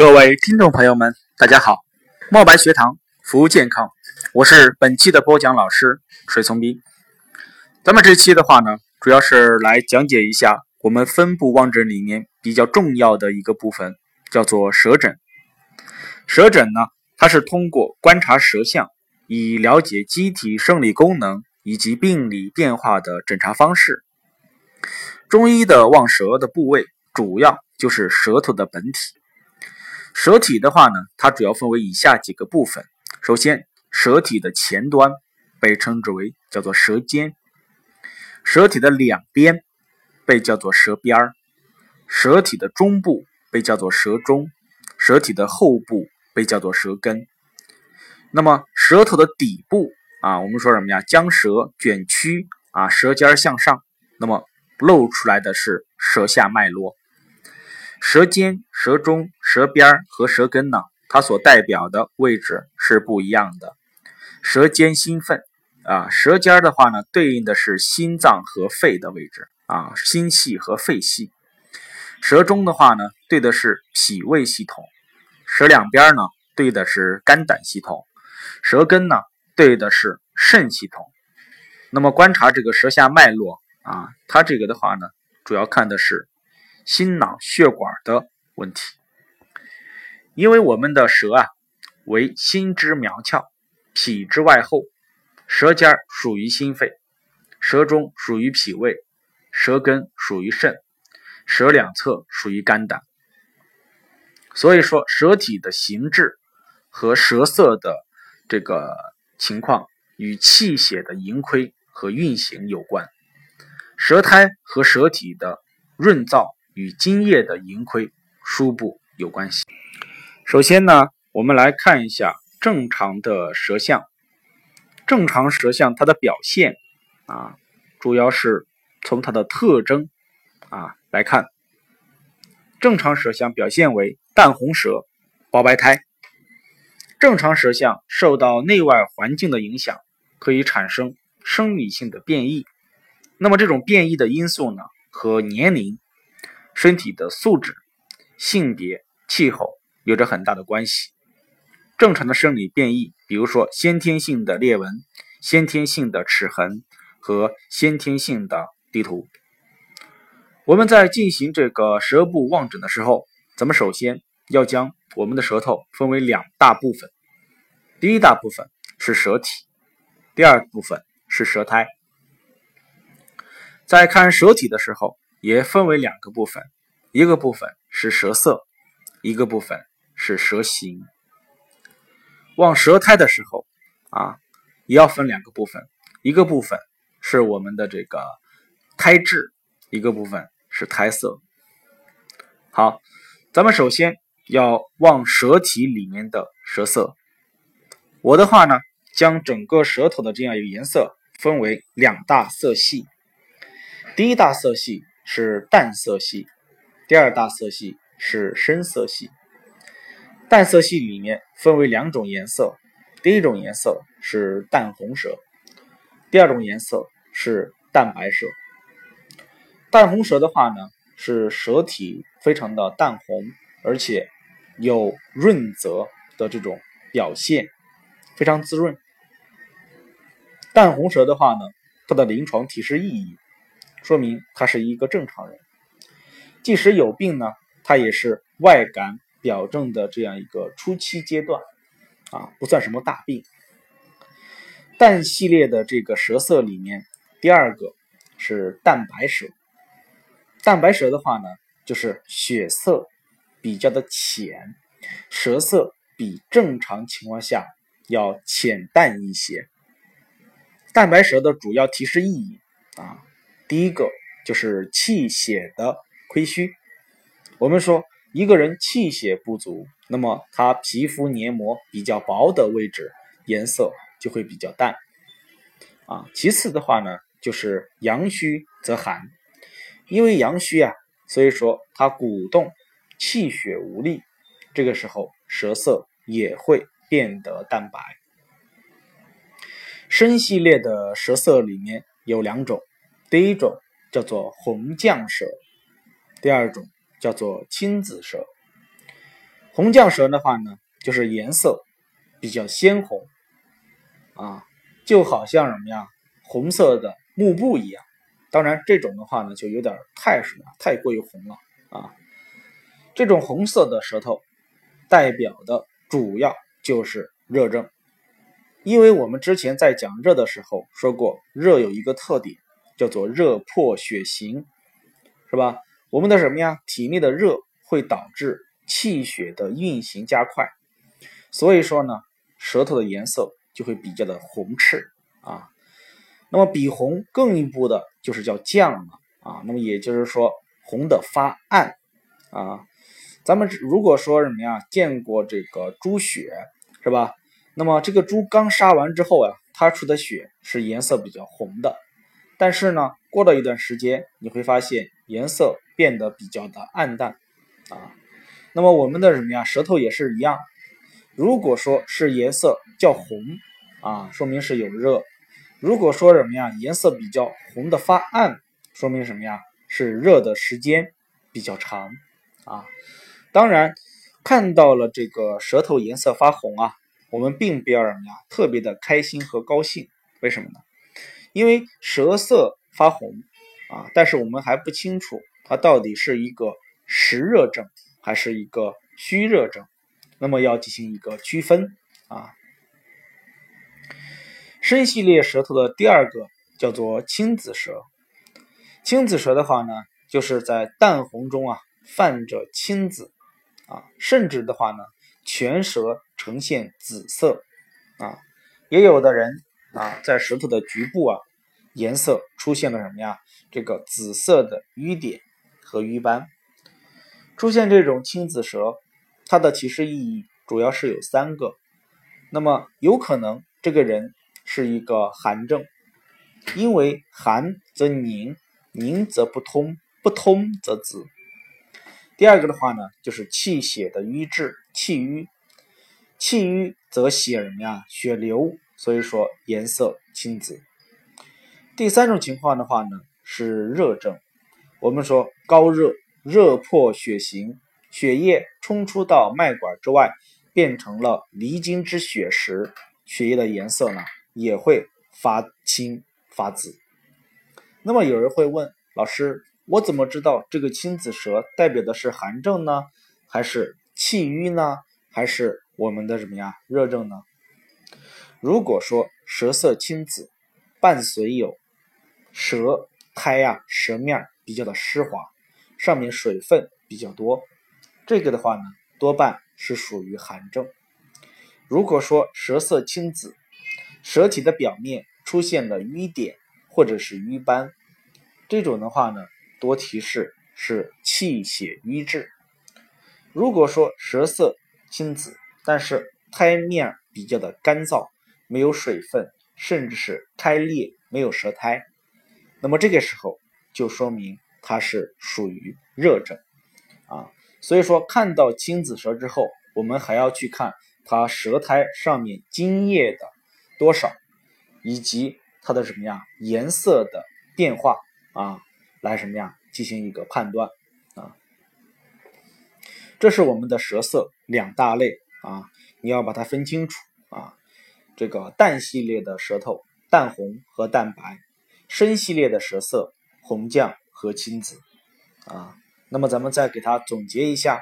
各位听众朋友们，大家好！墨白学堂服务健康，我是本期的播讲老师水从斌。咱们这期的话呢，主要是来讲解一下我们分布望诊里面比较重要的一个部分，叫做舌诊。舌诊呢，它是通过观察舌象，以了解机体生理功能以及病理变化的诊查方式。中医的望舌的部位，主要就是舌头的本体。舌体的话呢，它主要分为以下几个部分。首先，舌体的前端被称之为叫做舌尖，舌体的两边被叫做舌边儿，舌体的中部被叫做舌中，舌体的后部被叫做舌根。那么，舌头的底部啊，我们说什么呀？将舌卷曲啊，舌尖向上，那么露出来的是舌下脉络。舌尖、舌中、舌边和舌根呢，它所代表的位置是不一样的。舌尖心肺啊，舌尖的话呢，对应的是心脏和肺的位置啊，心系和肺系。舌中的话呢，对的是脾胃系统。舌两边呢，对的是肝胆系统。舌根呢，对的是肾系统。那么观察这个舌下脉络啊，它这个的话呢，主要看的是。心脑血管的问题，因为我们的舌啊为心之苗窍，脾之外后，舌尖属于心肺，舌中属于脾胃，舌根属于肾，舌两侧属于肝胆。所以说，舌体的形制和舌色的这个情况与气血的盈亏和运行有关，舌苔和舌体的润燥。与津液的盈亏输布有关系。首先呢，我们来看一下正常的舌象。正常舌象它的表现啊，主要是从它的特征啊来看。正常舌象表现为淡红舌、薄白苔。正常舌象受到内外环境的影响，可以产生生理性的变异。那么这种变异的因素呢，和年龄。身体的素质、性别、气候有着很大的关系。正常的生理变异，比如说先天性的裂纹、先天性的齿痕和先天性的地图。我们在进行这个舌部望诊的时候，咱们首先要将我们的舌头分为两大部分。第一大部分是舌体，第二部分是舌苔。在看舌体的时候。也分为两个部分，一个部分是舌色，一个部分是舌形。望舌苔的时候啊，也要分两个部分，一个部分是我们的这个苔质，一个部分是苔色。好，咱们首先要望舌体里面的舌色。我的话呢，将整个舌头的这样一个颜色分为两大色系，第一大色系。是淡色系，第二大色系是深色系。淡色系里面分为两种颜色，第一种颜色是淡红舌，第二种颜色是淡白舌。淡红舌的话呢，是舌体非常的淡红，而且有润泽的这种表现，非常滋润。淡红舌的话呢，它的临床提示意义。说明他是一个正常人，即使有病呢，他也是外感表症的这样一个初期阶段，啊，不算什么大病。淡系列的这个舌色里面，第二个是淡白舌。淡白舌的话呢，就是血色比较的浅，舌色比正常情况下要浅淡一些。淡白舌的主要提示意义啊。第一个就是气血的亏虚。我们说一个人气血不足，那么他皮肤黏膜比较薄的位置颜色就会比较淡。啊，其次的话呢，就是阳虚则寒，因为阳虚啊，所以说它鼓动气血无力，这个时候舌色也会变得淡白。深系列的舌色里面有两种。第一种叫做红绛舌，第二种叫做青紫蛇。红绛舌的话呢，就是颜色比较鲜红啊，就好像什么呀，红色的幕布一样。当然，这种的话呢，就有点太什么，太过于红了啊。这种红色的舌头代表的主要就是热症，因为我们之前在讲热的时候说过，热有一个特点叫做热破血行，是吧？我们的什么呀？体内的热会导致气血的运行加快，所以说呢，舌头的颜色就会比较的红赤啊。那么比红更一步的就是叫绛了啊。那么也就是说红的发暗啊。咱们如果说什么呀，见过这个猪血是吧？那么这个猪刚杀完之后啊，它出的血是颜色比较红的，但是呢，过了一段时间，你会发现颜色。变得比较的暗淡啊，那么我们的什么呀，舌头也是一样。如果说是颜色较红啊，说明是有热；如果说什么呀，颜色比较红的发暗，说明什么呀，是热的时间比较长啊。当然，看到了这个舌头颜色发红啊，我们并不要什么呀，特别的开心和高兴。为什么呢？因为舌色发红啊，但是我们还不清楚。它到底是一个实热症还是一个虚热症？那么要进行一个区分啊。深系列舌头的第二个叫做青紫舌。青紫舌的话呢，就是在淡红中啊泛着青紫啊，甚至的话呢，全舌呈现紫色啊。也有的人啊，在舌头的局部啊，颜色出现了什么呀？这个紫色的瘀点。和瘀斑出现这种青紫舌，它的提示意义主要是有三个。那么有可能这个人是一个寒症，因为寒则凝，凝则不通，不通则紫。第二个的话呢，就是气血的瘀滞，气瘀，气瘀则血什么呀？血流，所以说颜色青紫。第三种情况的话呢，是热症。我们说高热，热破血行，血液冲出到脉管之外，变成了离经之血时，血液的颜色呢也会发青发紫。那么有人会问老师，我怎么知道这个青紫舌代表的是寒症呢，还是气瘀呢，还是我们的什么呀热症呢？如果说舌色青紫，伴随有舌苔呀舌面。比较的湿滑，上面水分比较多，这个的话呢，多半是属于寒症。如果说舌色青紫，舌体的表面出现了瘀点或者是瘀斑，这种的话呢，多提示是气血瘀滞。如果说舌色青紫，但是苔面比较的干燥，没有水分，甚至是开裂，没有舌苔，那么这个时候。就说明它是属于热症啊，所以说看到青紫舌之后，我们还要去看它舌苔上面津液的多少，以及它的什么呀颜色的变化啊，来什么呀进行一个判断啊。这是我们的舌色两大类啊，你要把它分清楚啊。这个淡系列的舌头淡红和淡白，深系列的舌色。红绛和青紫，啊，那么咱们再给它总结一下：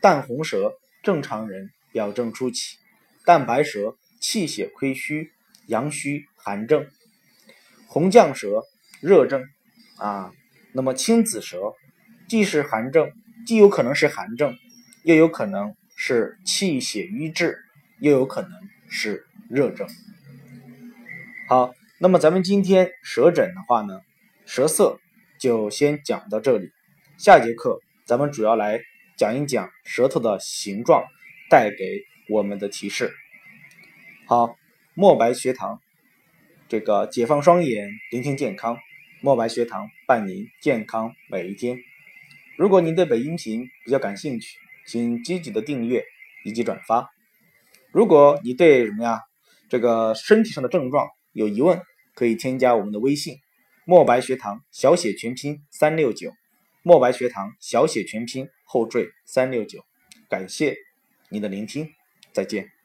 淡红舌正常人表证初期，淡白舌气血亏虚，阳虚寒症；红绛舌热症，啊，那么青紫舌既是寒症，既有可能是寒症，又有可能是气血瘀滞，又有可能是热症。好，那么咱们今天舌诊的话呢？舌色就先讲到这里，下节课咱们主要来讲一讲舌头的形状带给我们的提示。好，墨白学堂，这个解放双眼，聆听健康，墨白学堂伴您健康每一天。如果您对本音频比较感兴趣，请积极的订阅以及转发。如果你对什么呀这个身体上的症状有疑问，可以添加我们的微信。墨白学堂小写全拼三六九，墨白学堂小写全拼后缀三六九，感谢你的聆听，再见。